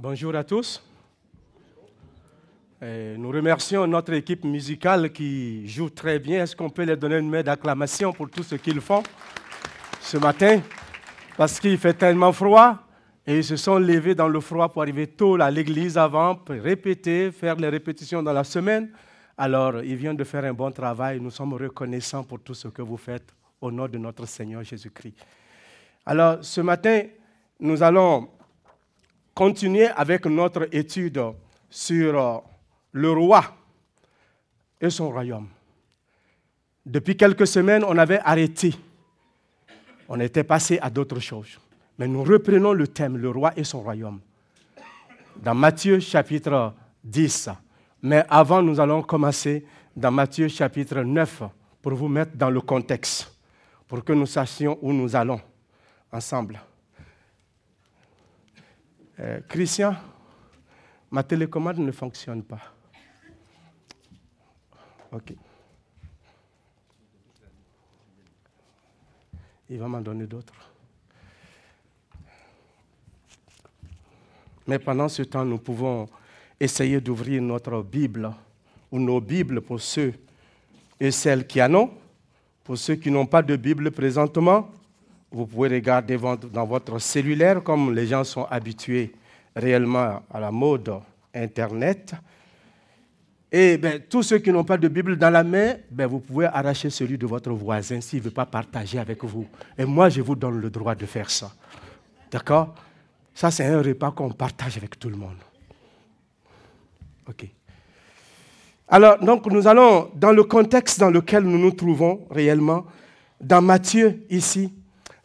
Bonjour à tous. nous remercions notre équipe musicale qui joue très bien. Est-ce qu'on peut leur donner une main d'acclamation pour tout ce qu'ils font ce matin? Parce qu'il fait tellement froid et ils se sont levés dans le froid pour arriver tôt à l'église avant, pour répéter, faire les répétitions dans la semaine. Alors, ils viennent de faire un bon travail. Nous sommes reconnaissants pour tout ce que vous faites au nom de notre Seigneur Jésus-Christ. Alors, ce matin, nous allons continuer avec notre étude sur euh, le roi et son royaume. Depuis quelques semaines, on avait arrêté. On était passé à d'autres choses. Mais nous reprenons le thème, le roi et son royaume. Dans Matthieu chapitre 10. Mais avant, nous allons commencer dans Matthieu chapitre 9 pour vous mettre dans le contexte, pour que nous sachions où nous allons ensemble. Euh, Christian, ma télécommande ne fonctionne pas. OK. Il va m'en donner d'autres. Mais pendant ce temps, nous pouvons essayer d'ouvrir notre Bible ou nos Bibles pour ceux et celles qui en ont. Pour ceux qui n'ont pas de Bible présentement, vous pouvez regarder dans votre cellulaire comme les gens sont habitués réellement à la mode Internet. Et ben, tous ceux qui n'ont pas de Bible dans la main, ben, vous pouvez arracher celui de votre voisin s'il ne veut pas partager avec vous. Et moi, je vous donne le droit de faire ça. D'accord? Ça, c'est un repas qu'on partage avec tout le monde. OK. Alors, donc, nous allons, dans le contexte dans lequel nous nous trouvons réellement, dans Matthieu ici,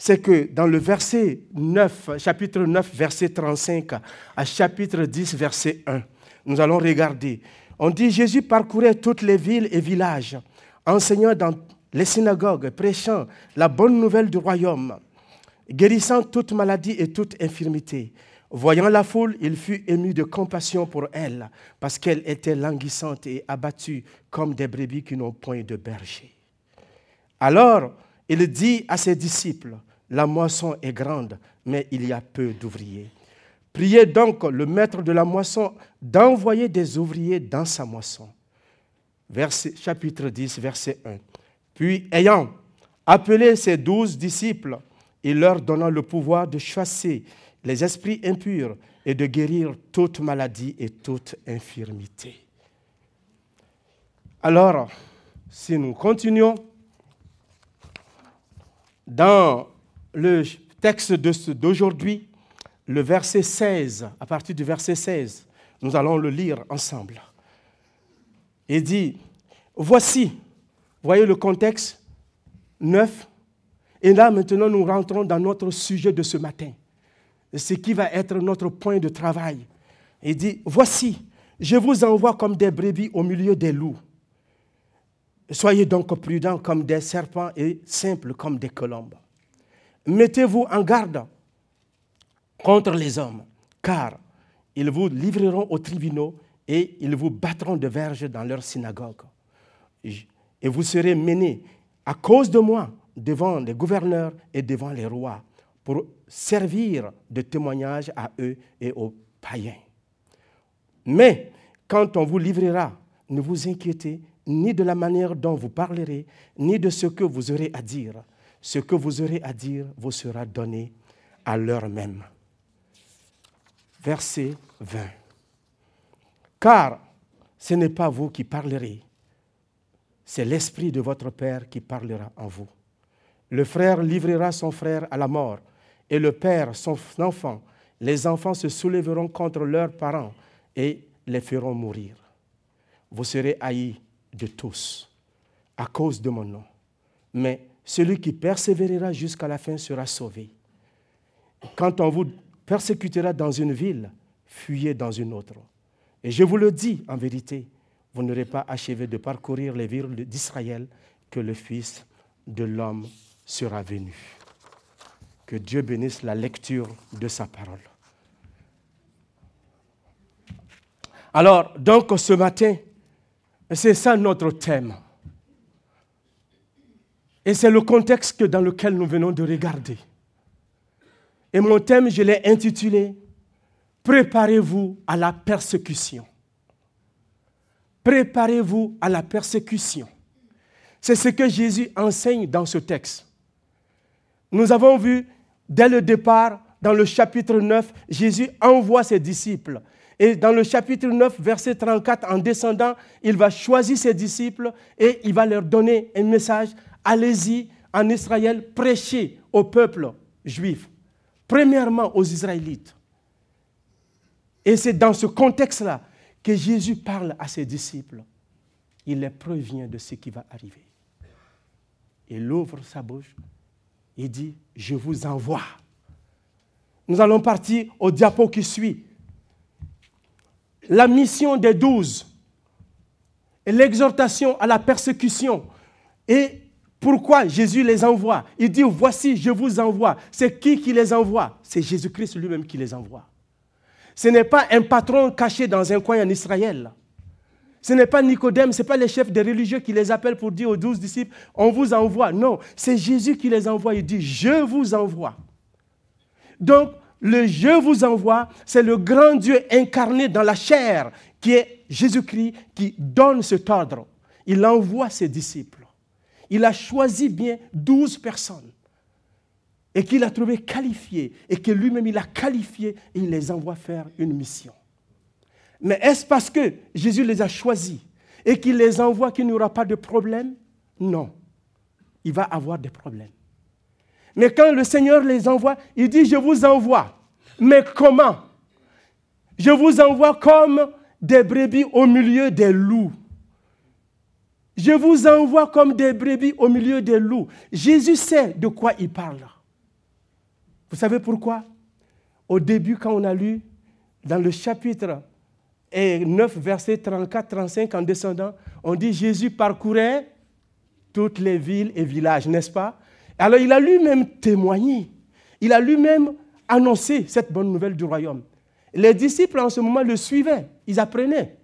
c'est que dans le verset 9, chapitre 9, verset 35 à chapitre 10, verset 1, nous allons regarder. On dit Jésus parcourait toutes les villes et villages, enseignant dans les synagogues, prêchant la bonne nouvelle du royaume, guérissant toute maladie et toute infirmité. Voyant la foule, il fut ému de compassion pour elle, parce qu'elle était languissante et abattue comme des brebis qui n'ont point de berger. Alors, il dit à ses disciples, la moisson est grande, mais il y a peu d'ouvriers. Priez donc le maître de la moisson d'envoyer des ouvriers dans sa moisson. Verset, chapitre 10, verset 1. Puis, ayant appelé ses douze disciples, il leur donna le pouvoir de chasser les esprits impurs et de guérir toute maladie et toute infirmité. Alors, si nous continuons dans le texte d'aujourd'hui, le verset 16, à partir du verset 16, nous allons le lire ensemble. Il dit, voici, voyez le contexte, 9, et là maintenant nous rentrons dans notre sujet de ce matin, ce qui va être notre point de travail. Il dit, voici, je vous envoie comme des brebis au milieu des loups. Soyez donc prudents comme des serpents et simples comme des colombes mettez-vous en garde contre les hommes, car ils vous livreront aux tribunaux et ils vous battront de verges dans leurs synagogues. Et vous serez menés à cause de moi devant les gouverneurs et devant les rois pour servir de témoignage à eux et aux païens. Mais quand on vous livrera, ne vous inquiétez ni de la manière dont vous parlerez, ni de ce que vous aurez à dire ce que vous aurez à dire vous sera donné à l'heure même. Verset 20. Car ce n'est pas vous qui parlerez, c'est l'Esprit de votre Père qui parlera en vous. Le frère livrera son frère à la mort, et le Père son enfant. Les enfants se soulèveront contre leurs parents et les feront mourir. Vous serez haïs de tous à cause de mon nom. Mais celui qui persévérera jusqu'à la fin sera sauvé. Quand on vous persécutera dans une ville, fuyez dans une autre. Et je vous le dis en vérité, vous n'aurez pas achevé de parcourir les villes d'Israël que le Fils de l'homme sera venu. Que Dieu bénisse la lecture de sa parole. Alors, donc ce matin, c'est ça notre thème. Et c'est le contexte dans lequel nous venons de regarder. Et mon thème, je l'ai intitulé préparez-vous à la persécution. Préparez-vous à la persécution. C'est ce que Jésus enseigne dans ce texte. Nous avons vu dès le départ, dans le chapitre 9, Jésus envoie ses disciples. Et dans le chapitre 9, verset 34, en descendant, il va choisir ses disciples et il va leur donner un message. Allez-y en Israël, prêchez au peuple juif. Premièrement aux Israélites. Et c'est dans ce contexte-là que Jésus parle à ses disciples. Il les prévient de ce qui va arriver. Il ouvre sa bouche et dit, je vous envoie. Nous allons partir au diapo qui suit. La mission des douze et l'exhortation à la persécution. Et pourquoi Jésus les envoie? Il dit, voici, je vous envoie. C'est qui qui les envoie? C'est Jésus-Christ lui-même qui les envoie. Ce n'est pas un patron caché dans un coin en Israël. Ce n'est pas Nicodème, ce n'est pas les chefs des religieux qui les appellent pour dire aux douze disciples, on vous envoie. Non, c'est Jésus qui les envoie. Il dit, je vous envoie. Donc, le je vous envoie, c'est le grand Dieu incarné dans la chair, qui est Jésus-Christ, qui donne cet ordre. Il envoie ses disciples. Il a choisi bien douze personnes et qu'il a trouvé qualifiés et que lui-même il a qualifié et il les envoie faire une mission. Mais est-ce parce que Jésus les a choisis et qu'il les envoie qu'il n'y aura pas de problème? Non. Il va avoir des problèmes. Mais quand le Seigneur les envoie, il dit, je vous envoie. Mais comment? Je vous envoie comme des brebis au milieu des loups. Je vous envoie comme des brebis au milieu des loups. Jésus sait de quoi il parle. Vous savez pourquoi? Au début, quand on a lu dans le chapitre 9, verset 34-35 en descendant, on dit Jésus parcourait toutes les villes et villages, n'est-ce pas? Alors il a lui-même témoigné, il a lui-même annoncé cette bonne nouvelle du royaume. Les disciples en ce moment le suivaient, ils apprenaient.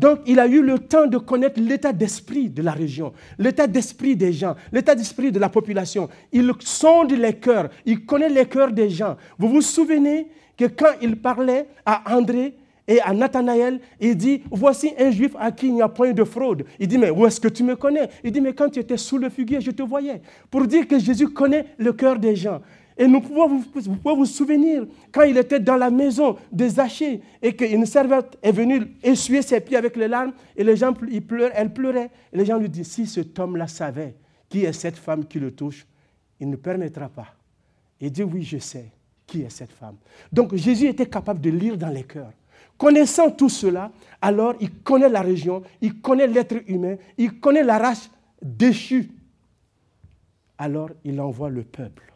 Donc, il a eu le temps de connaître l'état d'esprit de la région, l'état d'esprit des gens, l'état d'esprit de la population. Il sonde les cœurs, il connaît les cœurs des gens. Vous vous souvenez que quand il parlait à André et à Nathanaël, il dit, voici un juif à qui il n'y a point de fraude. Il dit, mais où est-ce que tu me connais? Il dit, mais quand tu étais sous le figuier, je te voyais. Pour dire que Jésus connaît le cœur des gens. Et nous pouvons vous, vous pouvez vous souvenir quand il était dans la maison de Zachée et qu'une servante est venue essuyer ses pieds avec les larmes et les gens, ils pleurent, elle pleurait. Et les gens lui disent, si cet homme-là savait qui est cette femme qui le touche, il ne permettra pas. Il dit, oui, je sais qui est cette femme. Donc Jésus était capable de lire dans les cœurs. Connaissant tout cela, alors il connaît la région, il connaît l'être humain, il connaît la race déchue. Alors il envoie le peuple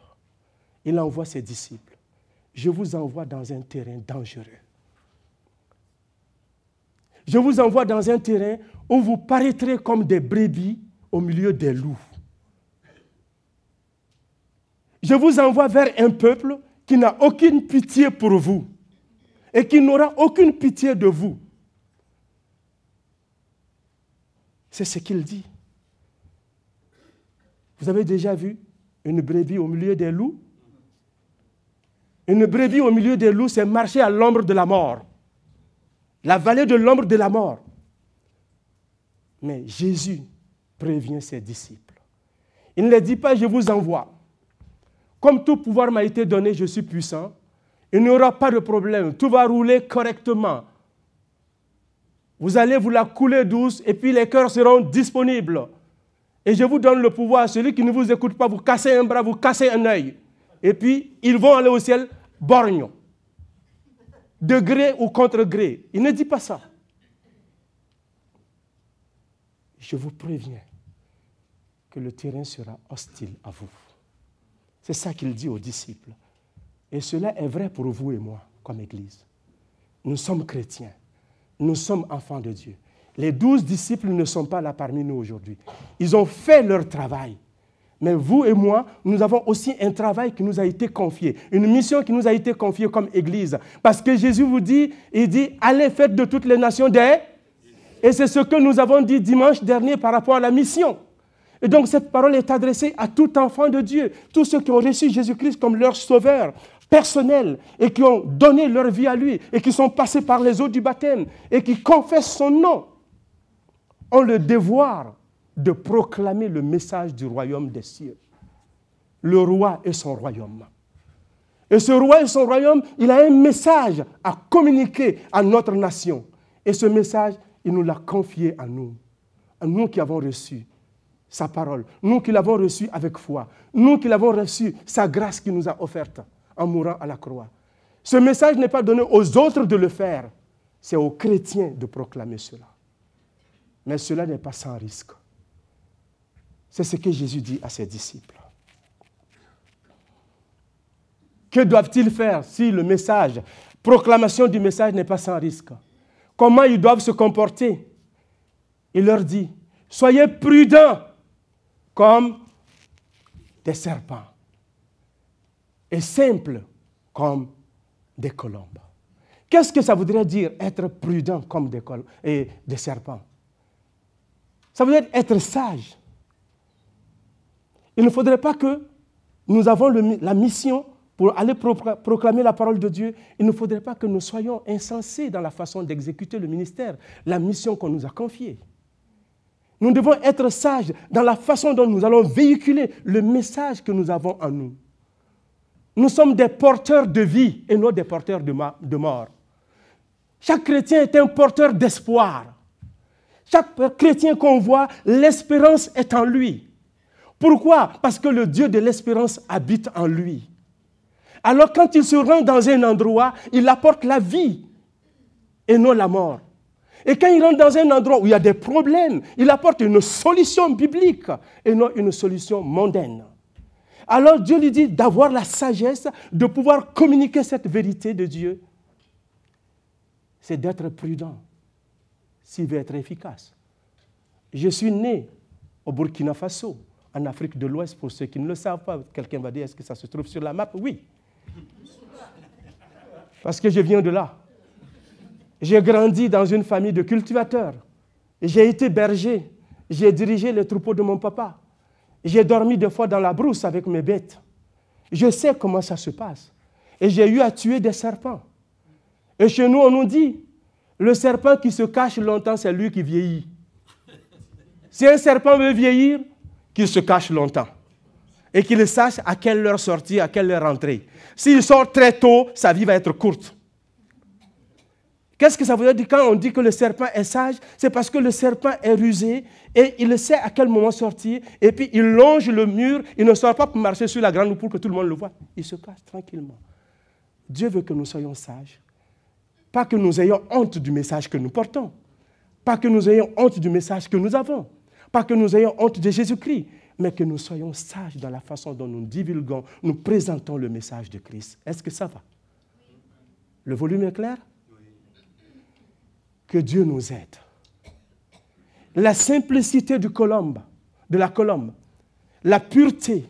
il envoie ses disciples. Je vous envoie dans un terrain dangereux. Je vous envoie dans un terrain où vous paraîtrez comme des brebis au milieu des loups. Je vous envoie vers un peuple qui n'a aucune pitié pour vous et qui n'aura aucune pitié de vous. C'est ce qu'il dit. Vous avez déjà vu une brebis au milieu des loups? Une brebis au milieu des loups, c'est marcher à l'ombre de la mort. La vallée de l'ombre de la mort. Mais Jésus prévient ses disciples. Il ne les dit pas, je vous envoie. Comme tout pouvoir m'a été donné, je suis puissant. Il n'y aura pas de problème. Tout va rouler correctement. Vous allez vous la couler douce et puis les cœurs seront disponibles. Et je vous donne le pouvoir. Celui qui ne vous écoute pas, vous cassez un bras, vous cassez un œil et puis ils vont aller au ciel borgne, de gré ou contre gré. Il ne dit pas ça. Je vous préviens que le terrain sera hostile à vous. C'est ça qu'il dit aux disciples. Et cela est vrai pour vous et moi, comme Église. Nous sommes chrétiens. Nous sommes enfants de Dieu. Les douze disciples ne sont pas là parmi nous aujourd'hui. Ils ont fait leur travail. Mais vous et moi, nous avons aussi un travail qui nous a été confié, une mission qui nous a été confiée comme Église. Parce que Jésus vous dit, il dit, allez faites de toutes les nations des... Et c'est ce que nous avons dit dimanche dernier par rapport à la mission. Et donc cette parole est adressée à tout enfant de Dieu, tous ceux qui ont reçu Jésus-Christ comme leur sauveur, personnels et qui ont donné leur vie à lui et qui sont passés par les eaux du baptême et qui confessent son nom ont le devoir de proclamer le message du royaume des cieux. Le roi et son royaume. Et ce roi et son royaume, il a un message à communiquer à notre nation. Et ce message, il nous l'a confié à nous, à nous qui avons reçu sa parole, nous qui l'avons reçu avec foi, nous qui l'avons reçu, sa grâce qu'il nous a offerte en mourant à la croix. Ce message n'est pas donné aux autres de le faire, c'est aux chrétiens de proclamer cela. Mais cela n'est pas sans risque. C'est ce que Jésus dit à ses disciples. Que doivent-ils faire si le message, proclamation du message n'est pas sans risque? Comment ils doivent se comporter? Il leur dit, soyez prudents comme des serpents et simples comme des colombes. Qu'est-ce que ça voudrait dire être prudent comme des, et des serpents? Ça veut dire être sage. Il ne faudrait pas que nous avons la mission pour aller proclamer la parole de Dieu, il ne faudrait pas que nous soyons insensés dans la façon d'exécuter le ministère, la mission qu'on nous a confiée. Nous devons être sages dans la façon dont nous allons véhiculer le message que nous avons en nous. Nous sommes des porteurs de vie et non des porteurs de mort. Chaque chrétien est un porteur d'espoir. Chaque chrétien qu'on voit, l'espérance est en lui. Pourquoi? Parce que le Dieu de l'espérance habite en lui. Alors quand il se rend dans un endroit, il apporte la vie et non la mort. Et quand il rentre dans un endroit où il y a des problèmes, il apporte une solution biblique et non une solution mondaine. Alors Dieu lui dit d'avoir la sagesse de pouvoir communiquer cette vérité de Dieu. C'est d'être prudent s'il veut être efficace. Je suis né au Burkina Faso, en Afrique de l'Ouest, pour ceux qui ne le savent pas. Quelqu'un va dire, est-ce que ça se trouve sur la map? Oui. Parce que je viens de là. J'ai grandi dans une famille de cultivateurs. J'ai été berger. J'ai dirigé les troupeaux de mon papa. J'ai dormi des fois dans la brousse avec mes bêtes. Je sais comment ça se passe. Et j'ai eu à tuer des serpents. Et chez nous, on nous dit, le serpent qui se cache longtemps, c'est lui qui vieillit. Si un serpent veut vieillir, qu'il se cache longtemps. Et qu'il sache à quelle heure sortir, à quelle heure rentrer. S'il sort très tôt, sa vie va être courte. Qu'est-ce que ça veut dire quand on dit que le serpent est sage? C'est parce que le serpent est rusé et il sait à quel moment sortir. Et puis il longe le mur, il ne sort pas pour marcher sur la grande pour que tout le monde le voit. Il se cache tranquillement. Dieu veut que nous soyons sages. Pas que nous ayons honte du message que nous portons. Pas que nous ayons honte du message que nous avons. Pas que nous ayons honte de Jésus-Christ mais que nous soyons sages dans la façon dont nous divulguons, nous présentons le message de Christ. Est-ce que ça va? Le volume est clair? Que Dieu nous aide. La simplicité du colombe, de la colombe, la pureté,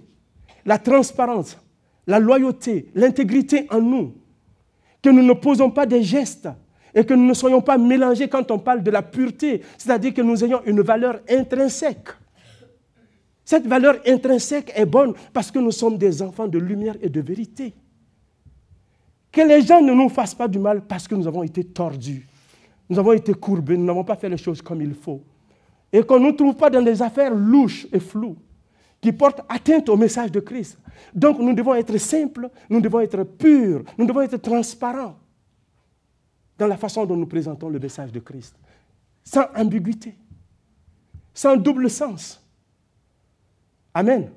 la transparence, la loyauté, l'intégrité en nous, que nous ne posons pas des gestes et que nous ne soyons pas mélangés quand on parle de la pureté, c'est-à-dire que nous ayons une valeur intrinsèque cette valeur intrinsèque est bonne parce que nous sommes des enfants de lumière et de vérité. Que les gens ne nous fassent pas du mal parce que nous avons été tordus. Nous avons été courbés, nous n'avons pas fait les choses comme il faut. Et qu'on ne nous trouve pas dans des affaires louches et floues qui portent atteinte au message de Christ. Donc nous devons être simples, nous devons être purs, nous devons être transparents dans la façon dont nous présentons le message de Christ. Sans ambiguïté, sans double sens. Amen.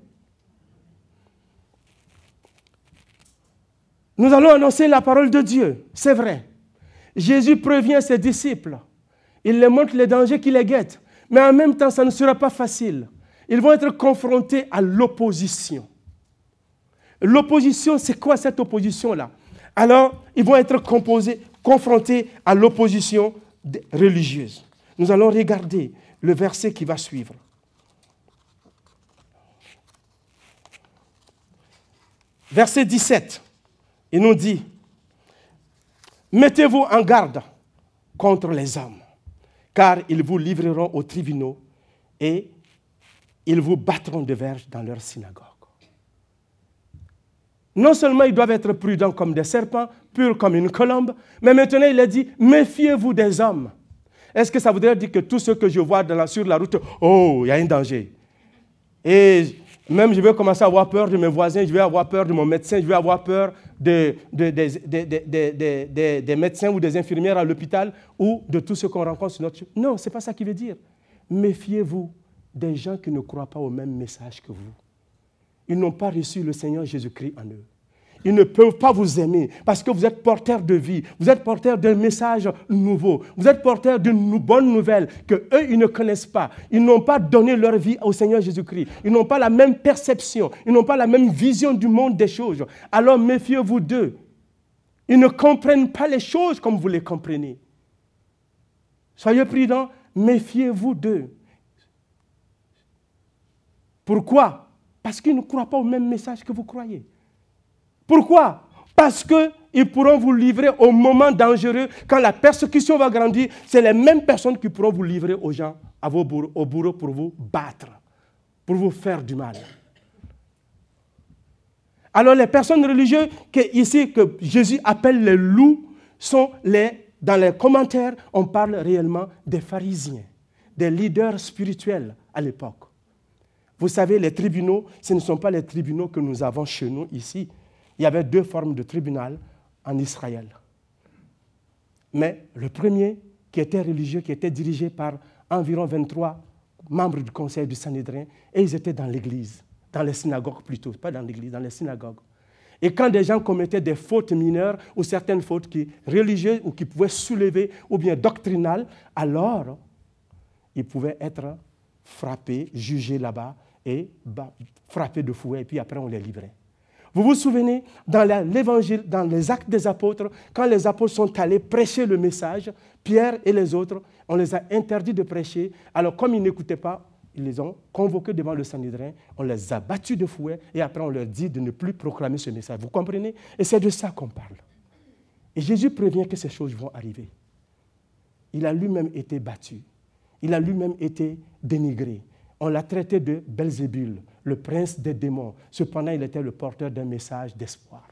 Nous allons annoncer la parole de Dieu, c'est vrai. Jésus prévient ses disciples. Il leur montre les dangers qui les guettent. Mais en même temps, ça ne sera pas facile. Ils vont être confrontés à l'opposition. L'opposition, c'est quoi cette opposition-là? Alors, ils vont être confrontés à l'opposition religieuse. Nous allons regarder le verset qui va suivre. verset 17, il nous dit, mettez-vous en garde contre les hommes, car ils vous livreront aux tribunaux et ils vous battront de verge dans leur synagogue. Non seulement ils doivent être prudents comme des serpents, purs comme une colombe, mais maintenant il a dit, méfiez-vous des hommes. Est-ce que ça voudrait dire que tout ce que je vois sur la route, oh, il y a un danger Et même je vais commencer à avoir peur de mes voisins, je vais avoir peur de mon médecin, je vais avoir peur des médecins ou des infirmières à l'hôpital ou de tout ce qu'on rencontre sur notre... Non, ce n'est pas ça qui veut dire. Méfiez-vous des gens qui ne croient pas au même message que vous. Ils n'ont pas reçu le Seigneur Jésus-Christ en eux. Ils ne peuvent pas vous aimer parce que vous êtes porteur de vie, vous êtes porteur d'un message nouveau, vous êtes porteur d'une bonne nouvelle que eux ils ne connaissent pas. Ils n'ont pas donné leur vie au Seigneur Jésus-Christ. Ils n'ont pas la même perception, ils n'ont pas la même vision du monde des choses. Alors méfiez-vous d'eux. Ils ne comprennent pas les choses comme vous les comprenez. Soyez prudents, méfiez-vous d'eux. Pourquoi? Parce qu'ils ne croient pas au même message que vous croyez. Pourquoi? Parce qu'ils pourront vous livrer au moment dangereux, quand la persécution va grandir, c'est les mêmes personnes qui pourront vous livrer aux gens, à vos bourreaux, au bourreau pour vous battre, pour vous faire du mal. Alors les personnes religieuses que, ici que Jésus appelle les loups sont les, dans les commentaires, on parle réellement des pharisiens, des leaders spirituels à l'époque. Vous savez, les tribunaux, ce ne sont pas les tribunaux que nous avons chez nous ici il y avait deux formes de tribunal en Israël. Mais le premier, qui était religieux, qui était dirigé par environ 23 membres du conseil du Sanhédrin, et ils étaient dans l'église, dans les synagogues plutôt, pas dans l'église, dans les synagogues. Et quand des gens commettaient des fautes mineures ou certaines fautes qui, religieuses ou qui pouvaient soulever ou bien doctrinales, alors ils pouvaient être frappés, jugés là-bas et frappés de fouet, et puis après on les livrait. Vous vous souvenez, dans l'évangile, dans les actes des apôtres, quand les apôtres sont allés prêcher le message, Pierre et les autres, on les a interdits de prêcher. Alors, comme ils n'écoutaient pas, ils les ont convoqués devant le Sanhédrin, on les a battus de fouet et après on leur dit de ne plus proclamer ce message. Vous comprenez? Et c'est de ça qu'on parle. Et Jésus prévient que ces choses vont arriver. Il a lui-même été battu. Il a lui-même été dénigré. On l'a traité de Belzébul, le prince des démons. Cependant, il était le porteur d'un message d'espoir.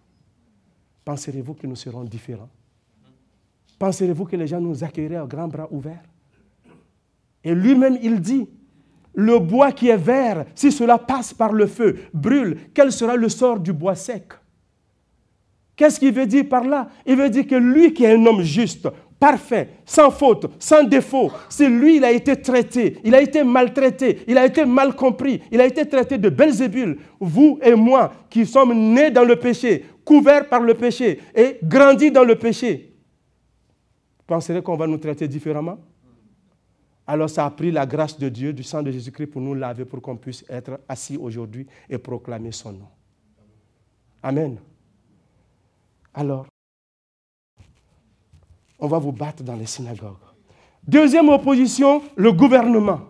Penserez-vous que nous serons différents? Penserez-vous que les gens nous accueilleraient à grands bras ouverts? Et lui-même, il dit, le bois qui est vert, si cela passe par le feu, brûle, quel sera le sort du bois sec? Qu'est-ce qu'il veut dire par là? Il veut dire que lui qui est un homme juste, parfait, sans faute, sans défaut. C'est lui, il a été traité, il a été maltraité, il a été mal compris, il a été traité de Belzébul. Vous et moi qui sommes nés dans le péché, couverts par le péché et grandis dans le péché, penserez qu'on va nous traiter différemment? Alors ça a pris la grâce de Dieu, du sang de Jésus-Christ pour nous laver, pour qu'on puisse être assis aujourd'hui et proclamer son nom. Amen. Alors, on va vous battre dans les synagogues. Deuxième opposition, le gouvernement,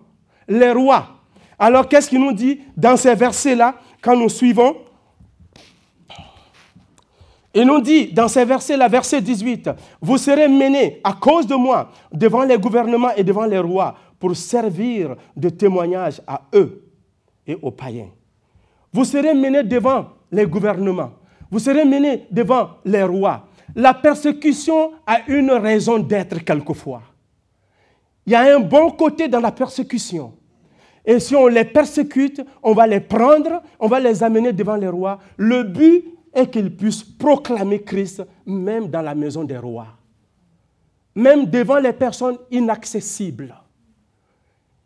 les rois. Alors qu'est-ce qu'il nous dit dans ces versets-là, quand nous suivons? Il nous dit dans ces versets-là, verset 18, vous serez menés à cause de moi devant les gouvernements et devant les rois pour servir de témoignage à eux et aux païens. Vous serez menés devant les gouvernements, vous serez menés devant les rois la persécution a une raison d'être quelquefois. Il y a un bon côté dans la persécution. Et si on les persécute, on va les prendre, on va les amener devant les rois. Le but est qu'ils puissent proclamer Christ même dans la maison des rois, même devant les personnes inaccessibles.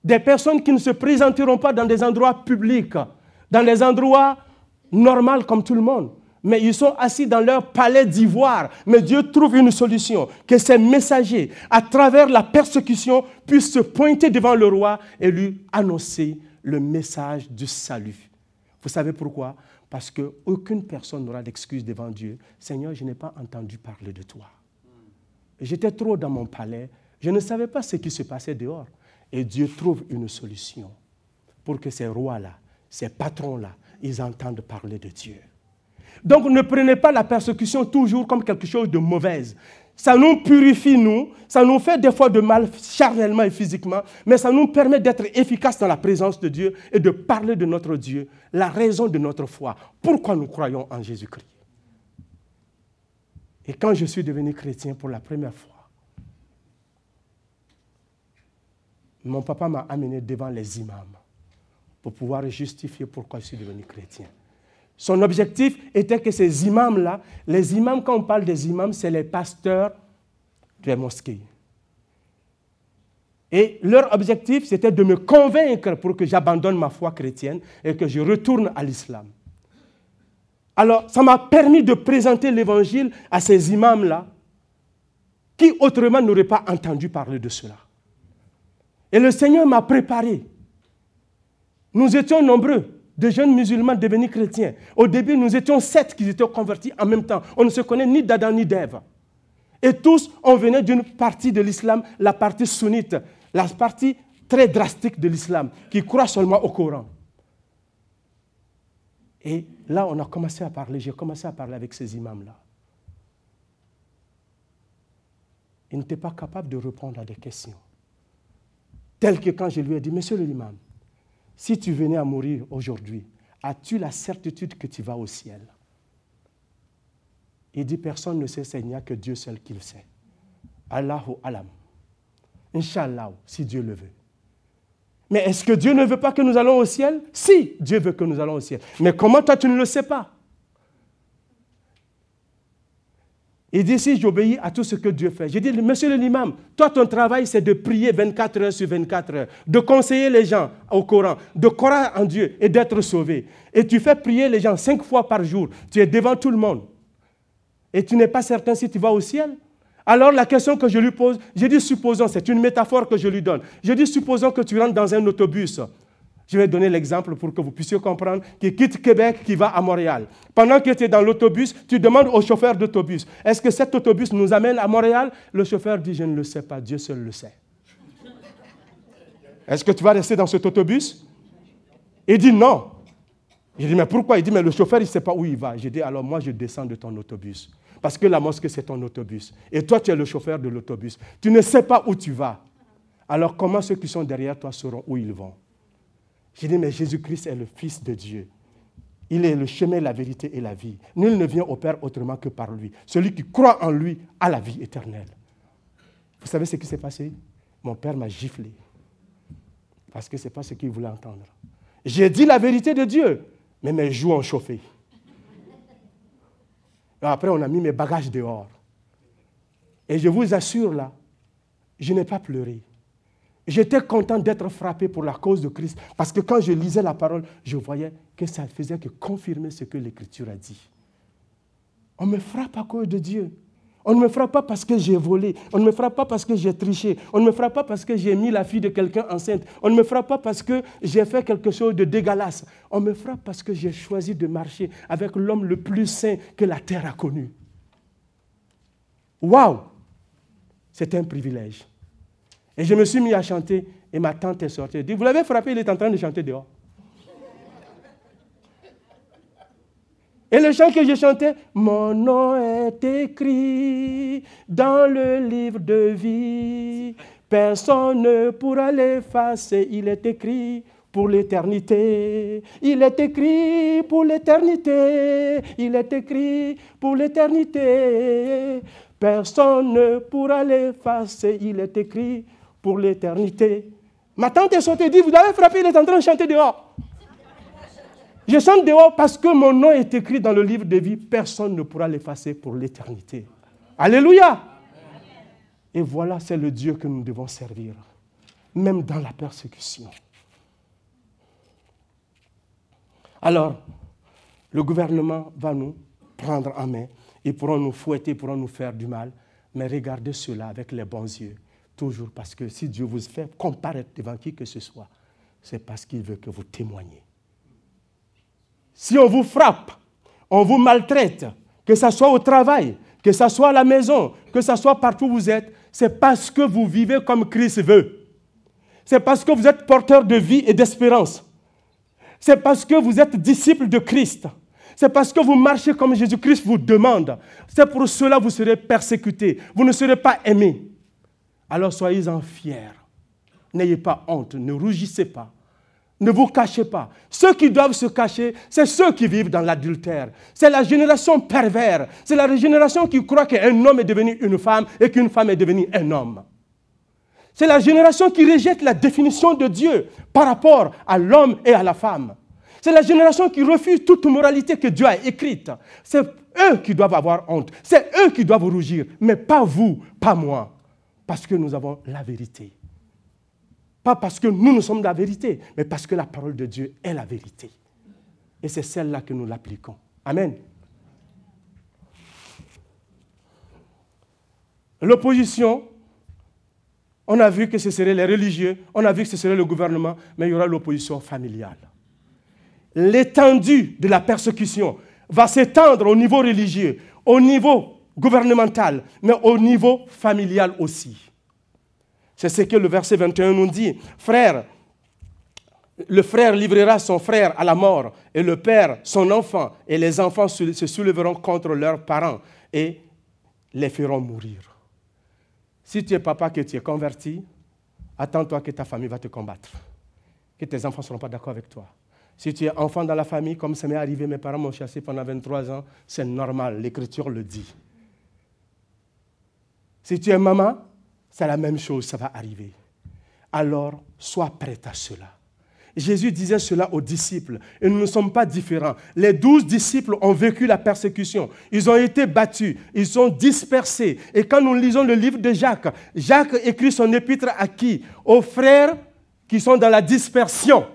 Des personnes qui ne se présenteront pas dans des endroits publics, dans des endroits normaux comme tout le monde mais ils sont assis dans leur palais d'ivoire. Mais Dieu trouve une solution, que ces messagers, à travers la persécution, puissent se pointer devant le roi et lui annoncer le message du salut. Vous savez pourquoi? Parce qu'aucune personne n'aura d'excuse devant Dieu. Seigneur, je n'ai pas entendu parler de toi. J'étais trop dans mon palais, je ne savais pas ce qui se passait dehors. Et Dieu trouve une solution pour que ces rois-là, ces patrons-là, ils entendent parler de Dieu. Donc ne prenez pas la persécution toujours comme quelque chose de mauvais. Ça nous purifie, nous, ça nous fait des fois de mal charnellement et physiquement, mais ça nous permet d'être efficaces dans la présence de Dieu et de parler de notre Dieu, la raison de notre foi, pourquoi nous croyons en Jésus-Christ? Et quand je suis devenu chrétien pour la première fois, mon papa m'a amené devant les imams pour pouvoir justifier pourquoi je suis devenu chrétien. Son objectif était que ces imams-là, les imams, quand on parle des imams, c'est les pasteurs des mosquées. Et leur objectif, c'était de me convaincre pour que j'abandonne ma foi chrétienne et que je retourne à l'islam. Alors, ça m'a permis de présenter l'évangile à ces imams-là, qui autrement n'auraient pas entendu parler de cela. Et le Seigneur m'a préparé. Nous étions nombreux, de jeunes musulmans devenus chrétiens. Au début, nous étions sept qui étaient convertis en même temps. On ne se connaît ni d'Adam ni d'Ève. Et tous, on venait d'une partie de l'islam, la partie sunnite, la partie très drastique de l'islam, qui croit seulement au Coran. Et là, on a commencé à parler, j'ai commencé à parler avec ces imams-là. Ils n'étaient pas capables de répondre à des questions. Tel que quand je lui ai dit, Monsieur l'imam, si tu venais à mourir aujourd'hui, as-tu la certitude que tu vas au ciel? Il dit, personne ne sait, a que Dieu seul qui le sait. Allahu alam. Inch'Allah, si Dieu le veut. Mais est-ce que Dieu ne veut pas que nous allons au ciel? Si, Dieu veut que nous allons au ciel. Mais comment toi tu ne le sais pas? Il dit, si j'obéis à tout ce que Dieu fait. J'ai dit, monsieur l'imam, toi ton travail c'est de prier 24 heures sur 24 heures, de conseiller les gens au Coran, de croire en Dieu et d'être sauvé. Et tu fais prier les gens cinq fois par jour. Tu es devant tout le monde. Et tu n'es pas certain si tu vas au ciel. Alors la question que je lui pose, j'ai dit supposons, c'est une métaphore que je lui donne. J'ai dit supposons que tu rentres dans un autobus. Je vais donner l'exemple pour que vous puissiez comprendre, qui quitte Québec, qui va à Montréal. Pendant que tu es dans l'autobus, tu demandes au chauffeur d'autobus, est-ce que cet autobus nous amène à Montréal? Le chauffeur dit, je ne le sais pas, Dieu seul le sait. Est-ce que tu vas rester dans cet autobus? Il dit non. Je dis, mais pourquoi? Il dit, mais le chauffeur, il ne sait pas où il va. Je dis, alors moi, je descends de ton autobus. Parce que la mosquée, c'est ton autobus. Et toi, tu es le chauffeur de l'autobus. Tu ne sais pas où tu vas. Alors comment ceux qui sont derrière toi sauront où ils vont? J'ai dit, mais Jésus-Christ est le Fils de Dieu. Il est le chemin, la vérité et la vie. Nul ne vient au Père autrement que par lui. Celui qui croit en lui a la vie éternelle. Vous savez ce qui s'est passé? Mon Père m'a giflé. Parce que ce n'est pas ce qu'il voulait entendre. J'ai dit la vérité de Dieu, mais mes joues ont chauffé. Après, on a mis mes bagages dehors. Et je vous assure, là, je n'ai pas pleuré. J'étais content d'être frappé pour la cause de Christ, parce que quand je lisais la parole, je voyais que ça faisait que confirmer ce que l'Écriture a dit. On me frappe à cause de Dieu. On ne me frappe pas parce que j'ai volé. On ne me frappe pas parce que j'ai triché. On ne me frappe pas parce que j'ai mis la fille de quelqu'un enceinte. On ne me frappe pas parce que j'ai fait quelque chose de dégueulasse. On me frappe parce que j'ai choisi de marcher avec l'homme le plus saint que la terre a connu. Waouh C'est un privilège. Et je me suis mis à chanter et ma tante est sortie. Dit, vous l'avez frappé, il est en train de chanter dehors. Et le chant que j'ai chanté, mon nom est écrit dans le livre de vie. Personne ne pourra l'effacer. Il est écrit pour l'éternité. Il est écrit pour l'éternité. Il est écrit pour l'éternité. Personne ne pourra l'effacer. Il est écrit pour l'éternité. Ma tante est sortie et dit, vous avez frappé, il est en train de chanter dehors. Je chante dehors parce que mon nom est écrit dans le livre de vie. Personne ne pourra l'effacer pour l'éternité. Alléluia. Et voilà, c'est le Dieu que nous devons servir, même dans la persécution. Alors, le gouvernement va nous prendre en main. Ils pourront nous fouetter, ils pourront nous faire du mal. Mais regardez cela avec les bons yeux. Toujours parce que si Dieu vous fait comparaître devant qui que ce soit, c'est parce qu'il veut que vous témoigniez. Si on vous frappe, on vous maltraite, que ce soit au travail, que ce soit à la maison, que ce soit partout où vous êtes, c'est parce que vous vivez comme Christ veut. C'est parce que vous êtes porteur de vie et d'espérance. C'est parce que vous êtes disciple de Christ. C'est parce que vous marchez comme Jésus-Christ vous demande. C'est pour cela que vous serez persécuté. Vous ne serez pas aimé. Alors soyez-en fiers. N'ayez pas honte, ne rougissez pas. Ne vous cachez pas. Ceux qui doivent se cacher, c'est ceux qui vivent dans l'adultère. C'est la génération pervers. C'est la génération qui croit qu'un homme est devenu une femme et qu'une femme est devenue un homme. C'est la génération qui rejette la définition de Dieu par rapport à l'homme et à la femme. C'est la génération qui refuse toute moralité que Dieu a écrite. C'est eux qui doivent avoir honte. C'est eux qui doivent rougir, mais pas vous, pas moi. Parce que nous avons la vérité. Pas parce que nous, nous sommes la vérité, mais parce que la parole de Dieu est la vérité. Et c'est celle-là que nous l'appliquons. Amen. L'opposition, on a vu que ce serait les religieux, on a vu que ce serait le gouvernement, mais il y aura l'opposition familiale. L'étendue de la persécution va s'étendre au niveau religieux, au niveau gouvernemental, mais au niveau familial aussi. C'est ce que le verset 21 nous dit. Frère, le frère livrera son frère à la mort, et le père son enfant, et les enfants se soulèveront contre leurs parents et les feront mourir. Si tu es papa que tu es converti, attends-toi que ta famille va te combattre, que tes enfants ne seront pas d'accord avec toi. Si tu es enfant dans la famille, comme ça m'est arrivé, mes parents m'ont chassé pendant 23 ans, c'est normal, l'Écriture le dit. Si tu es maman, c'est la même chose, ça va arriver. Alors, sois prête à cela. Jésus disait cela aux disciples, et nous ne sommes pas différents. Les douze disciples ont vécu la persécution, ils ont été battus, ils sont dispersés. Et quand nous lisons le livre de Jacques, Jacques écrit son épître à qui? Aux frères qui sont dans la dispersion.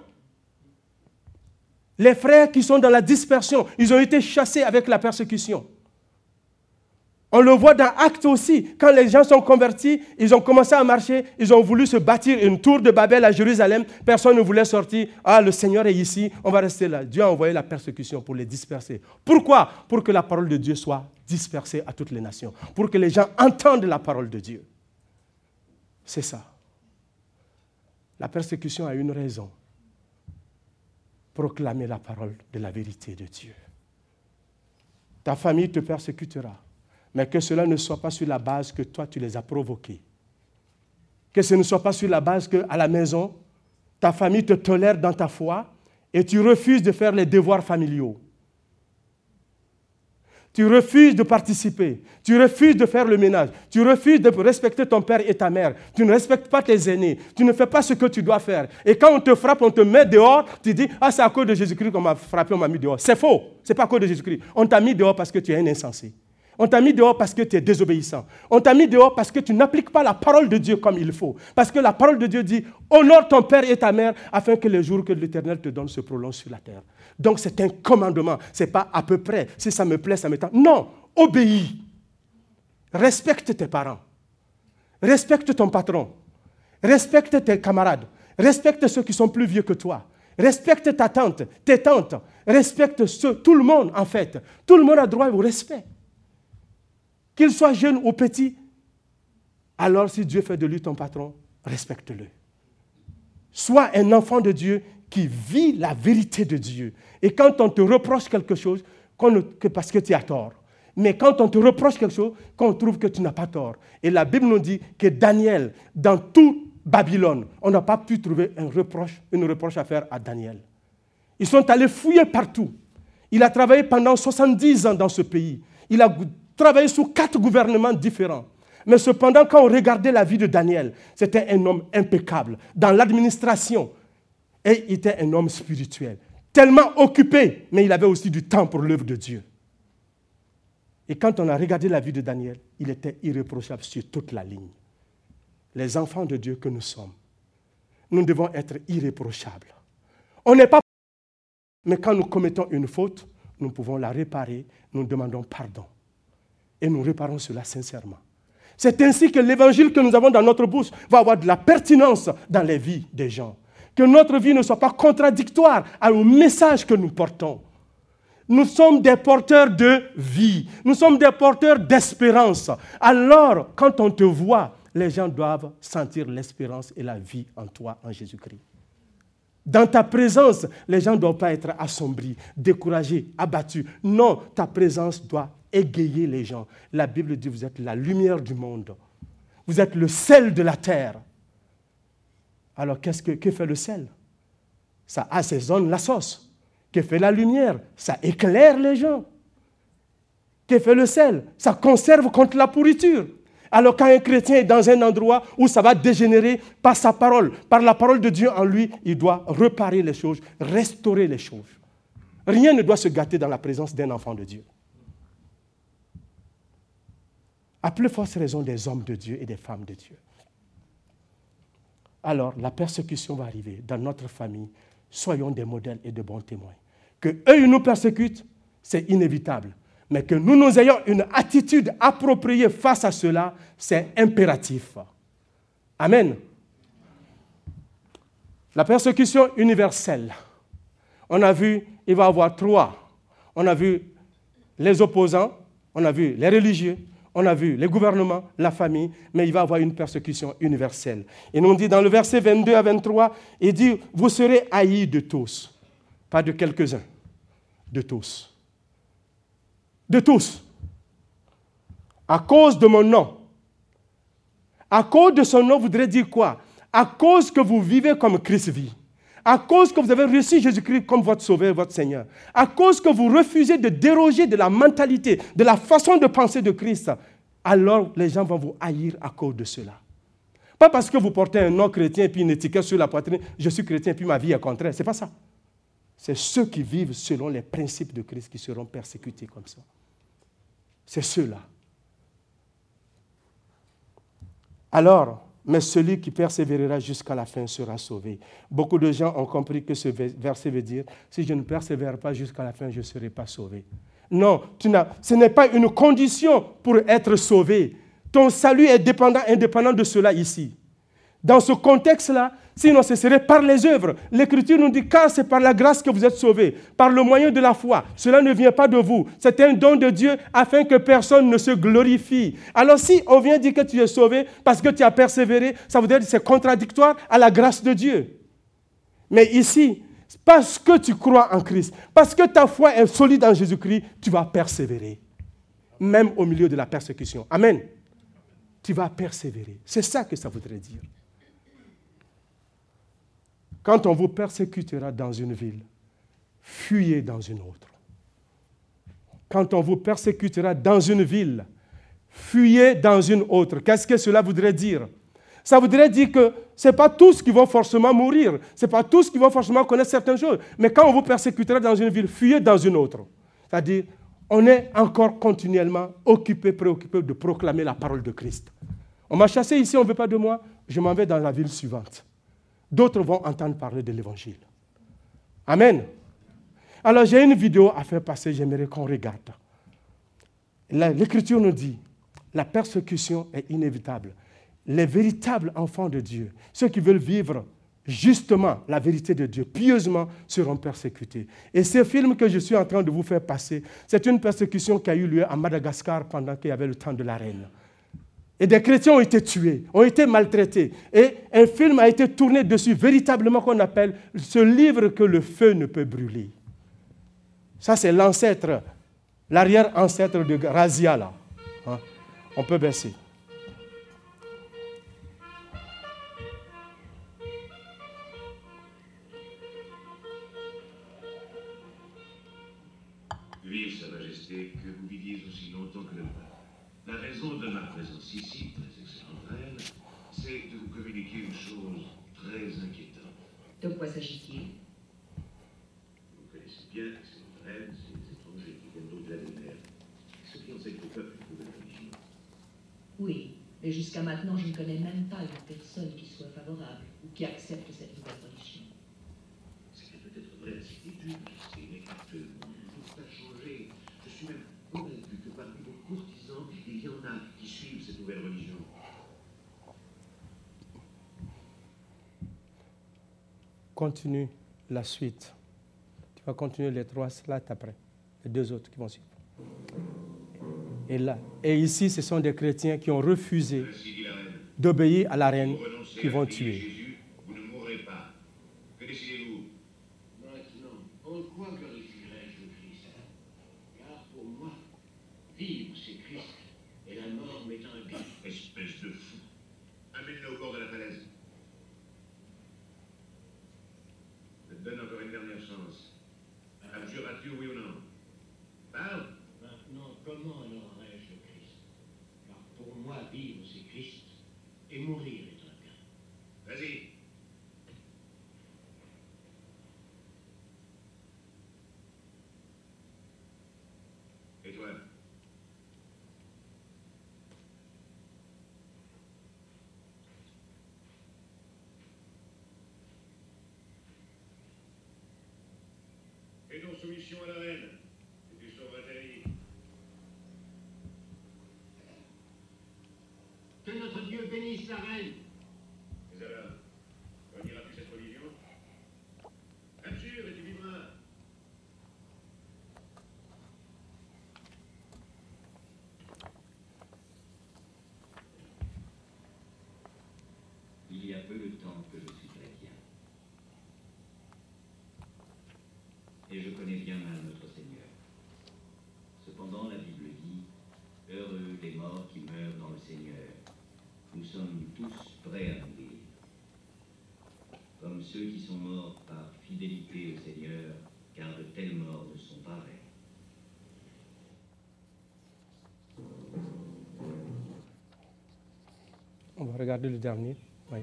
Les frères qui sont dans la dispersion, ils ont été chassés avec la persécution. On le voit dans Actes aussi. Quand les gens sont convertis, ils ont commencé à marcher, ils ont voulu se bâtir une tour de Babel à Jérusalem. Personne ne voulait sortir. Ah, le Seigneur est ici, on va rester là. Dieu a envoyé la persécution pour les disperser. Pourquoi? Pour que la parole de Dieu soit dispersée à toutes les nations. Pour que les gens entendent la parole de Dieu. C'est ça. La persécution a une raison. Proclamer la parole de la vérité de Dieu. Ta famille te persécutera mais que cela ne soit pas sur la base que toi tu les as provoqués. Que ce ne soit pas sur la base que à la maison, ta famille te tolère dans ta foi et tu refuses de faire les devoirs familiaux. Tu refuses de participer. Tu refuses de faire le ménage. Tu refuses de respecter ton père et ta mère. Tu ne respectes pas tes aînés. Tu ne fais pas ce que tu dois faire. Et quand on te frappe, on te met dehors, tu dis Ah, c'est à cause de Jésus-Christ qu'on m'a frappé, on m'a mis dehors. C'est faux. Ce n'est pas à cause de Jésus-Christ. On t'a mis dehors parce que tu es un insensé. On t'a mis dehors parce que tu es désobéissant. On t'a mis dehors parce que tu n'appliques pas la parole de Dieu comme il faut. Parce que la parole de Dieu dit, honore ton père et ta mère afin que les jours que l'Éternel te donne se prolongent sur la terre. Donc c'est un commandement. Ce n'est pas à peu près. Si ça me plaît, ça me tente. Non, obéis. Respecte tes parents. Respecte ton patron. Respecte tes camarades. Respecte ceux qui sont plus vieux que toi. Respecte ta tante, tes tantes. Respecte tout le monde, en fait. Tout le monde a droit au respect qu'il soit jeune ou petit, alors si Dieu fait de lui ton patron, respecte-le. Sois un enfant de Dieu qui vit la vérité de Dieu. Et quand on te reproche quelque chose, que parce que tu as tort. Mais quand on te reproche quelque chose, qu'on trouve que tu n'as pas tort. Et la Bible nous dit que Daniel, dans tout Babylone, on n'a pas pu trouver un reproche, une reproche à faire à Daniel. Ils sont allés fouiller partout. Il a travaillé pendant 70 ans dans ce pays. Il a travaillé sous quatre gouvernements différents. Mais cependant, quand on regardait la vie de Daniel, c'était un homme impeccable dans l'administration. Et il était un homme spirituel. Tellement occupé, mais il avait aussi du temps pour l'œuvre de Dieu. Et quand on a regardé la vie de Daniel, il était irréprochable sur toute la ligne. Les enfants de Dieu que nous sommes, nous devons être irréprochables. On n'est pas... Mais quand nous commettons une faute, nous pouvons la réparer, nous demandons pardon et nous réparons cela sincèrement. C'est ainsi que l'évangile que nous avons dans notre bouche va avoir de la pertinence dans les vies des gens. Que notre vie ne soit pas contradictoire au message que nous portons. Nous sommes des porteurs de vie. Nous sommes des porteurs d'espérance. Alors, quand on te voit, les gens doivent sentir l'espérance et la vie en toi, en Jésus-Christ. Dans ta présence, les gens ne doivent pas être assombris, découragés, abattus. Non, ta présence doit égayer les gens. La Bible dit, vous êtes la lumière du monde. Vous êtes le sel de la terre. Alors, qu'est-ce que, fait le sel? Ça assaisonne la sauce. Que fait la lumière? Ça éclaire les gens. Que fait le sel? Ça conserve contre la pourriture. Alors quand un chrétien est dans un endroit où ça va dégénérer par sa parole, par la parole de Dieu en lui, il doit réparer les choses, restaurer les choses. Rien ne doit se gâter dans la présence d'un enfant de Dieu. À plus forte raison des hommes de Dieu et des femmes de Dieu. Alors la persécution va arriver dans notre famille. Soyons des modèles et de bons témoins. Que eux nous persécutent, c'est inévitable mais que nous nous ayons une attitude appropriée face à cela, c'est impératif. Amen. La persécution universelle. On a vu, il va y avoir trois. On a vu les opposants, on a vu les religieux, on a vu les gouvernements, la famille, mais il va y avoir une persécution universelle. Et nous dit dans le verset 22 à 23, il dit, vous serez haïs de tous, pas de quelques-uns, de tous de tous, à cause de mon nom. À cause de son nom voudrait dire quoi? À cause que vous vivez comme Christ vit. À cause que vous avez reçu Jésus-Christ comme votre Sauveur, votre Seigneur. À cause que vous refusez de déroger de la mentalité, de la façon de penser de Christ. Alors les gens vont vous haïr à cause de cela. Pas parce que vous portez un nom chrétien et puis une étiquette sur la poitrine, je suis chrétien et puis ma vie est contraire. Ce n'est pas ça. C'est ceux qui vivent selon les principes de Christ qui seront persécutés comme ça. C'est ceux-là. Alors, mais celui qui persévérera jusqu'à la fin sera sauvé. Beaucoup de gens ont compris que ce verset veut dire, si je ne persévère pas jusqu'à la fin, je ne serai pas sauvé. Non, ce n'est pas une condition pour être sauvé. Ton salut est dépendant, indépendant de cela ici. Dans ce contexte-là, Sinon, ce serait par les œuvres. L'Écriture nous dit car c'est par la grâce que vous êtes sauvés, par le moyen de la foi. Cela ne vient pas de vous. C'est un don de Dieu afin que personne ne se glorifie. Alors si on vient dire que tu es sauvé parce que tu as persévéré, ça veut dire que c'est contradictoire à la grâce de Dieu. Mais ici, parce que tu crois en Christ, parce que ta foi est solide en Jésus-Christ, tu vas persévérer. Même au milieu de la persécution. Amen. Tu vas persévérer. C'est ça que ça voudrait dire. Quand on vous persécutera dans une ville, fuyez dans une autre. Quand on vous persécutera dans une ville, fuyez dans une autre. Qu'est-ce que cela voudrait dire? Ça voudrait dire que ce n'est pas tous qui vont forcément mourir, ce n'est pas tous qui vont forcément connaître certaines choses. Mais quand on vous persécutera dans une ville, fuyez dans une autre. C'est-à-dire, on est encore continuellement occupé, préoccupé de proclamer la parole de Christ. On m'a chassé ici, on ne veut pas de moi, je m'en vais dans la ville suivante d'autres vont entendre parler de l'évangile. Amen. Alors j'ai une vidéo à faire passer, j'aimerais qu'on regarde. L'Écriture nous dit, la persécution est inévitable. Les véritables enfants de Dieu, ceux qui veulent vivre justement la vérité de Dieu, pieusement, seront persécutés. Et ce film que je suis en train de vous faire passer, c'est une persécution qui a eu lieu à Madagascar pendant qu'il y avait le temps de la reine. Et des chrétiens ont été tués, ont été maltraités. Et un film a été tourné dessus, véritablement qu'on appelle ce livre que le feu ne peut brûler. Ça, c'est l'ancêtre, l'arrière-ancêtre de Razia, là. Hein? On peut baisser. De quoi s'agit-il? Vous connaissez bien que c'est une reine, c'est des étrangers qui viennent d'au-delà des mers. Ceux qui ont cette peuple pour la religion. Oui, mais jusqu'à maintenant, je ne connais même pas une personne qui soit favorable ou qui accepte cette nouvelle religion. C'est peut-être vrai à cette étude, mais actuellement, tout a changé. Je suis même convaincu que parmi vos courtisans, il y en a qui suivent cette nouvelle religion. Continue la suite. Tu vas continuer les trois slides après, les deux autres qui vont suivre. Et là, et ici, ce sont des chrétiens qui ont refusé d'obéir à la reine qui vont tuer. donne encore une dernière chance. Abjuras-tu, oui ou non Parle Maintenant, comment honorerais-je le Christ Car pour moi, vivre, c'est Christ, et mourir est un gain. Vas-y. Et toi À la reine Et tu sauveras ta vie. Que notre Dieu bénisse la reine. Mais alors, renieras-tu cette religion? Abjure et tu vivras. Il y a peu de temps que je suis chrétien. Et je connais bien mal notre Seigneur. Cependant, la Bible dit Heureux les morts qui meurent dans le Seigneur. Nous sommes tous prêts à mourir. Comme ceux qui sont morts par fidélité au Seigneur, car de telles morts ne sont pas vraies. On va regarder le dernier. Oui.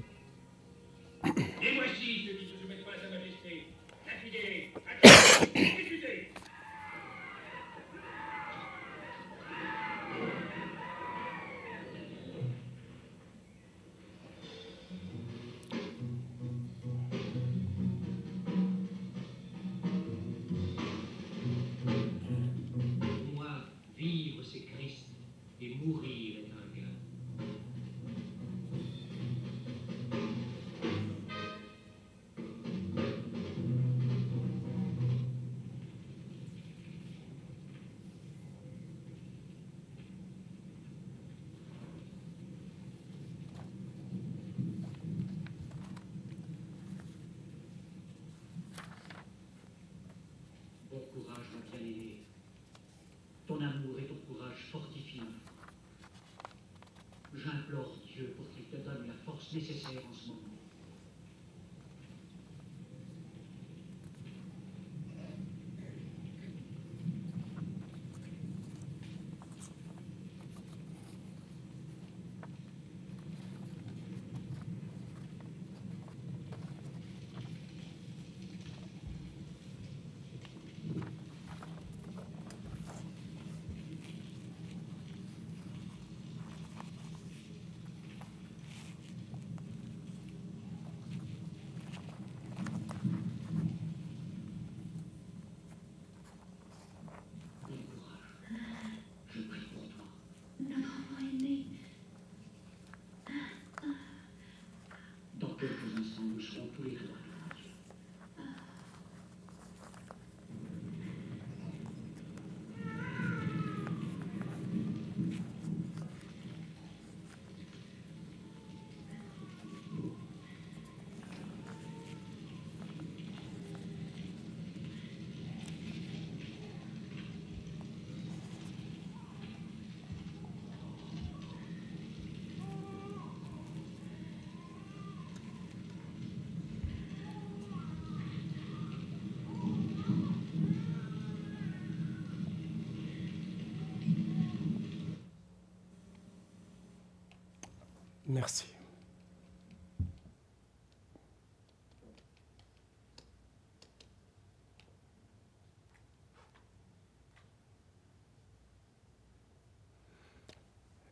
Merci.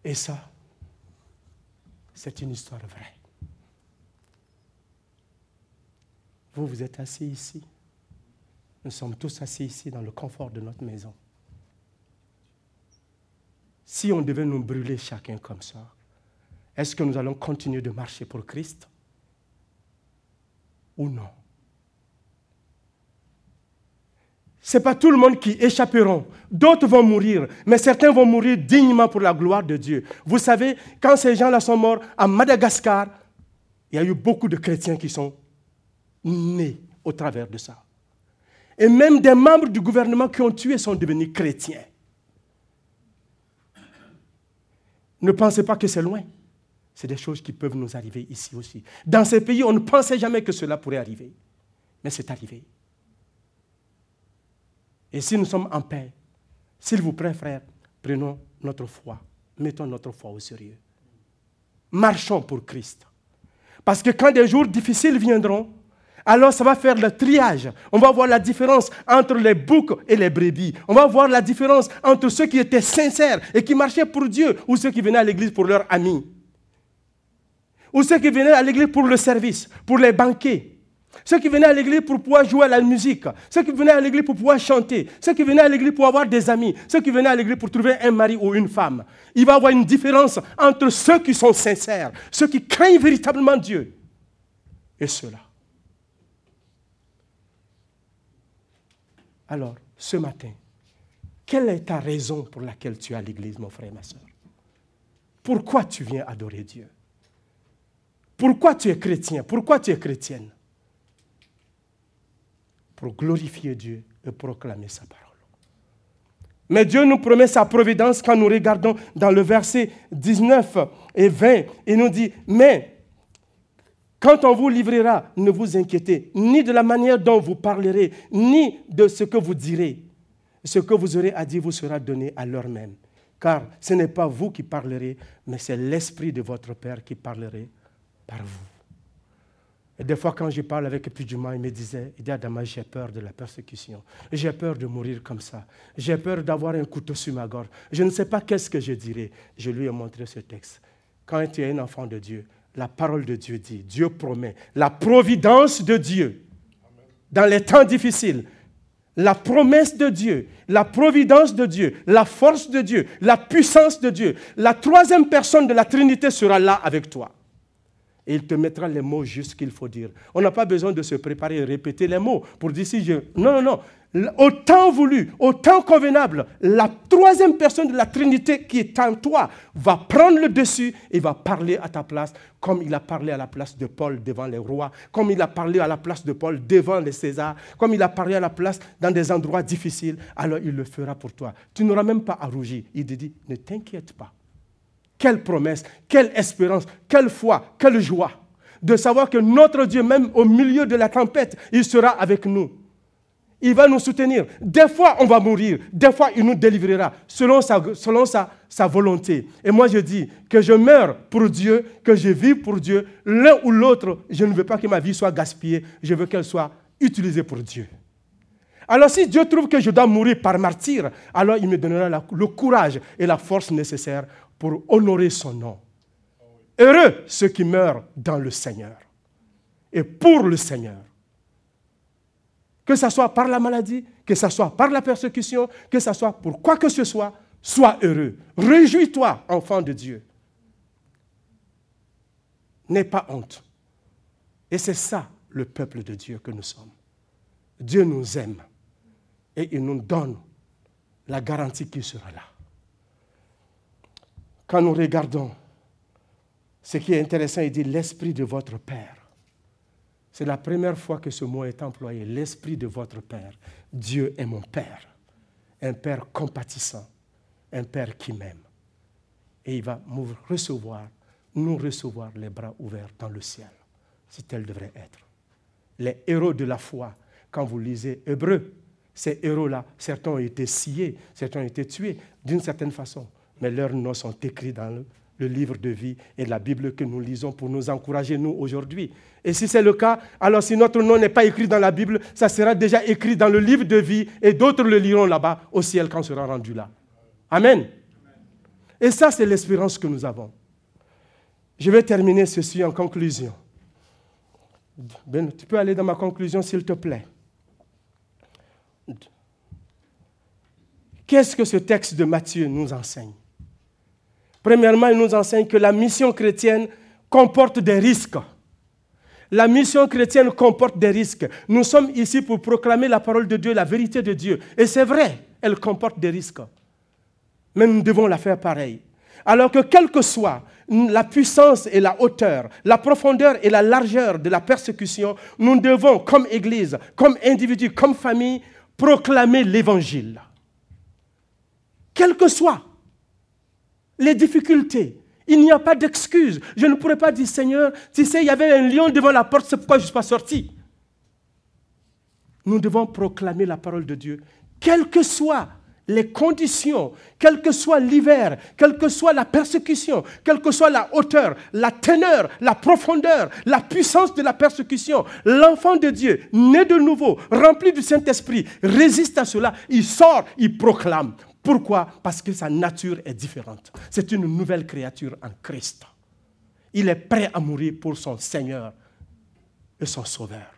Et ça, c'est une histoire vraie. Vous, vous êtes assis ici. Nous sommes tous assis ici dans le confort de notre maison. Si on devait nous brûler chacun comme ça, est-ce que nous allons continuer de marcher pour Christ ou non? Ce n'est pas tout le monde qui échapperont. D'autres vont mourir, mais certains vont mourir dignement pour la gloire de Dieu. Vous savez, quand ces gens-là sont morts à Madagascar, il y a eu beaucoup de chrétiens qui sont nés au travers de ça. Et même des membres du gouvernement qui ont tué sont devenus chrétiens. Ne pensez pas que c'est loin. C'est des choses qui peuvent nous arriver ici aussi. Dans ces pays, on ne pensait jamais que cela pourrait arriver. Mais c'est arrivé. Et si nous sommes en paix, s'il vous plaît, frère, prenons notre foi, mettons notre foi au sérieux. Marchons pour Christ. Parce que quand des jours difficiles viendront, alors ça va faire le triage. On va voir la différence entre les boucs et les brebis. On va voir la différence entre ceux qui étaient sincères et qui marchaient pour Dieu ou ceux qui venaient à l'église pour leurs amis. Ou ceux qui venaient à l'église pour le service, pour les banquets. Ceux qui venaient à l'église pour pouvoir jouer à la musique. Ceux qui venaient à l'église pour pouvoir chanter. Ceux qui venaient à l'église pour avoir des amis. Ceux qui venaient à l'église pour trouver un mari ou une femme. Il va y avoir une différence entre ceux qui sont sincères, ceux qui craignent véritablement Dieu, et ceux-là. Alors, ce matin, quelle est ta raison pour laquelle tu es à l'église, mon frère et ma soeur Pourquoi tu viens adorer Dieu? Pourquoi tu es chrétien? Pourquoi tu es chrétienne? Pour glorifier Dieu et proclamer sa parole. Mais Dieu nous promet sa providence quand nous regardons dans le verset 19 et 20. Il nous dit, mais quand on vous livrera, ne vous inquiétez ni de la manière dont vous parlerez, ni de ce que vous direz. Ce que vous aurez à dire vous sera donné à l'heure même. Car ce n'est pas vous qui parlerez, mais c'est l'Esprit de votre Père qui parlerait par vous. Des fois, quand je parle avec Pidjuma, il me disait, il dit Adama, j'ai peur de la persécution. J'ai peur de mourir comme ça. J'ai peur d'avoir un couteau sur ma gorge. Je ne sais pas qu'est-ce que je dirai. Je lui ai montré ce texte. Quand tu es un enfant de Dieu, la parole de Dieu dit, Dieu promet, la providence de Dieu dans les temps difficiles, la promesse de Dieu, la providence de Dieu, la force de Dieu, la puissance de Dieu, la troisième personne de la Trinité sera là avec toi. Et il te mettra les mots justes qu'il faut dire. On n'a pas besoin de se préparer et répéter les mots pour dire si je... Non, non, non au temps voulu, au temps convenable, la troisième personne de la Trinité qui est en toi va prendre le dessus et va parler à ta place, comme il a parlé à la place de Paul devant les rois, comme il a parlé à la place de Paul devant les Césars, comme il a parlé à la place dans des endroits difficiles, alors il le fera pour toi. Tu n'auras même pas à rougir. Il te dit, ne t'inquiète pas. Quelle promesse, quelle espérance, quelle foi, quelle joie de savoir que notre Dieu, même au milieu de la tempête, il sera avec nous il va nous soutenir. Des fois, on va mourir. Des fois, il nous délivrera selon sa, sa, volonté. Et moi, je dis que je meurs pour Dieu, que je vis pour Dieu. L'un ou l'autre, je ne veux pas que ma vie soit gaspillée. Je veux qu'elle soit utilisée pour Dieu. Alors si Dieu trouve que je dois mourir par martyr, alors il me donnera le courage et la force nécessaire pour honorer son nom. Heureux ceux qui meurent dans le Seigneur et pour le Seigneur que ce soit par la maladie, que ce soit par la persécution, que ce soit pour quoi que ce soit, sois heureux. Réjouis-toi, enfant de Dieu. N'aie pas honte. Et c'est ça le peuple de Dieu que nous sommes. Dieu nous aime et il nous donne la garantie qu'il sera là. Quand nous regardons ce qui est intéressant, il dit l'esprit de votre Père c'est la première fois que ce mot est employé, l'esprit de votre Père. Dieu est mon Père, un Père compatissant, un Père qui m'aime. Et il va nous recevoir, nous recevoir les bras ouverts dans le ciel, si tel devrait être. Les héros de la foi, quand vous lisez Hébreu, ces héros-là, certains ont été sciés, certains ont été tués d'une certaine façon, mais leurs noms sont écrits dans le livre de vie et la Bible que nous lisons pour nous encourager, nous, aujourd'hui. Et si c'est le cas, alors si notre nom n'est pas écrit dans la Bible, ça sera déjà écrit dans le livre de vie et d'autres le liront là-bas au ciel quand on sera rendu là. Amen. Et ça, c'est l'espérance que nous avons. Je vais terminer ceci en conclusion. Ben, tu peux aller dans ma conclusion, s'il te plaît. Qu'est-ce que ce texte de Matthieu nous enseigne? Premièrement, il nous enseigne que la mission chrétienne comporte des risques. La mission chrétienne comporte des risques. Nous sommes ici pour proclamer la parole de Dieu, la vérité de Dieu. Et c'est vrai, elle comporte des risques. Mais nous devons la faire pareil. Alors que quelle que soit la puissance et la hauteur, la profondeur et la largeur de la persécution, nous devons, comme Église, comme individu, comme famille, proclamer l'Évangile. Quel que soit les difficultés. Il n'y a pas d'excuse. Je ne pourrais pas dire, Seigneur, tu sais, il y avait un lion devant la porte, c'est pourquoi je ne suis pas sorti. nous devons proclamer la parole de Dieu, quelles que soient les conditions, quel que soit l'hiver, quelle que soit la persécution, quelle que soit la hauteur, la teneur, la profondeur, la puissance de la persécution, l'enfant de Dieu, né de nouveau, rempli du Saint-Esprit, résiste à cela, il sort, il proclame. Pourquoi? Parce que sa nature est différente. C'est une nouvelle créature en Christ. Il est prêt à mourir pour son Seigneur et son Sauveur.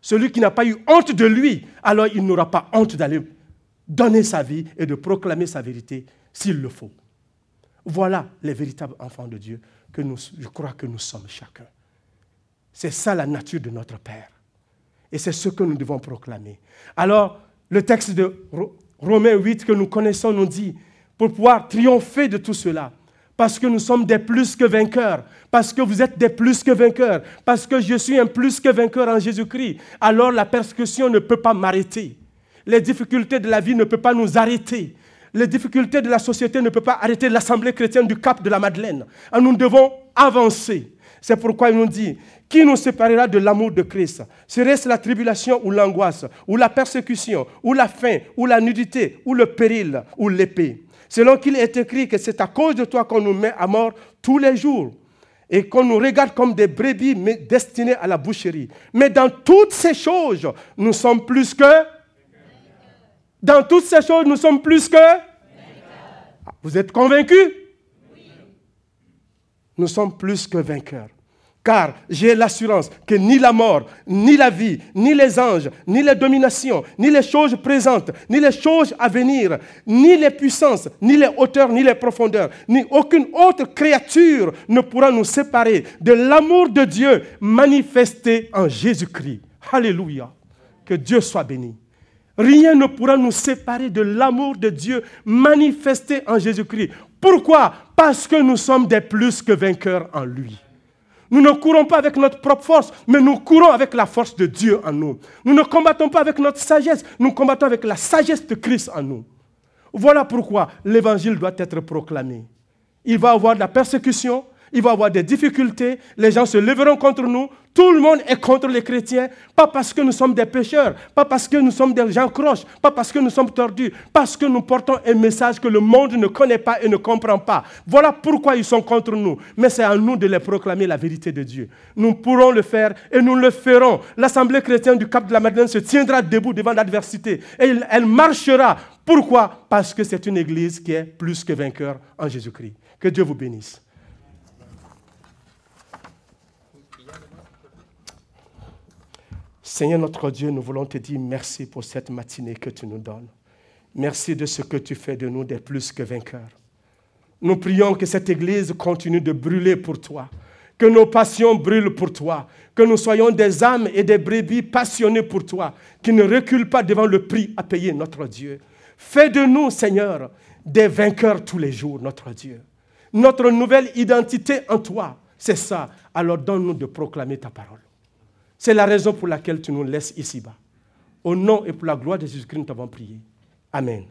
Celui qui n'a pas eu honte de lui, alors il n'aura pas honte d'aller donner sa vie et de proclamer sa vérité s'il le faut. Voilà les véritables enfants de Dieu que je crois que nous sommes chacun. C'est ça la nature de notre Père. Et c'est ce que nous devons proclamer. Alors, le texte de Romains 8 que nous connaissons nous dit, pour pouvoir triompher de tout cela, parce que nous sommes des plus que vainqueurs, parce que vous êtes des plus que vainqueurs, parce que je suis un plus que vainqueur en Jésus-Christ, alors la persécution ne peut pas m'arrêter. Les difficultés de la vie ne peuvent pas nous arrêter. Les difficultés de la société ne peuvent pas arrêter l'Assemblée chrétienne du Cap de la Madeleine. Nous devons avancer. C'est pourquoi il nous dit, qui nous séparera de l'amour de Christ? Serait-ce la tribulation ou l'angoisse, ou la persécution, ou la faim, ou la nudité, ou le péril, ou l'épée? Selon qu'il est écrit que c'est à cause de toi qu'on nous met à mort tous les jours et qu'on nous regarde comme des brebis destinées à la boucherie. Mais dans toutes ces choses, nous sommes plus que dans toutes ces choses, nous sommes plus que Vous êtes convaincus? Nous sommes plus que vainqueurs. Car j'ai l'assurance que ni la mort, ni la vie, ni les anges, ni les dominations, ni les choses présentes, ni les choses à venir, ni les puissances, ni les hauteurs, ni les profondeurs, ni aucune autre créature ne pourra nous séparer de l'amour de Dieu manifesté en Jésus-Christ. Alléluia. Que Dieu soit béni. Rien ne pourra nous séparer de l'amour de Dieu manifesté en Jésus-Christ. Pourquoi? Parce que nous sommes des plus que vainqueurs en lui. Nous ne courons pas avec notre propre force, mais nous courons avec la force de Dieu en nous. Nous ne combattons pas avec notre sagesse, nous combattons avec la sagesse de Christ en nous. Voilà pourquoi l'évangile doit être proclamé. Il va y avoir de la persécution, il va y avoir des difficultés, les gens se lèveront contre nous, tout le monde est contre les chrétiens, pas parce que nous sommes des pécheurs, pas parce que nous sommes des gens croches, pas parce que nous sommes tordus, parce que nous portons un message que le monde ne connaît pas et ne comprend pas. Voilà pourquoi ils sont contre nous. Mais c'est à nous de les proclamer la vérité de Dieu. Nous pourrons le faire et nous le ferons. L'Assemblée chrétienne du Cap de la Madeleine se tiendra debout devant l'adversité et elle marchera. Pourquoi? Parce que c'est une église qui est plus que vainqueur en Jésus-Christ. Que Dieu vous bénisse. Seigneur notre Dieu, nous voulons te dire merci pour cette matinée que tu nous donnes. Merci de ce que tu fais de nous des plus que vainqueurs. Nous prions que cette Église continue de brûler pour toi, que nos passions brûlent pour toi, que nous soyons des âmes et des brebis passionnés pour toi, qui ne reculent pas devant le prix à payer, notre Dieu. Fais de nous, Seigneur, des vainqueurs tous les jours, notre Dieu. Notre nouvelle identité en toi, c'est ça. Alors donne-nous de proclamer ta parole. C'est la raison pour laquelle tu nous laisses ici-bas. Au nom et pour la gloire de Jésus-Christ, nous t'avons prié. Amen.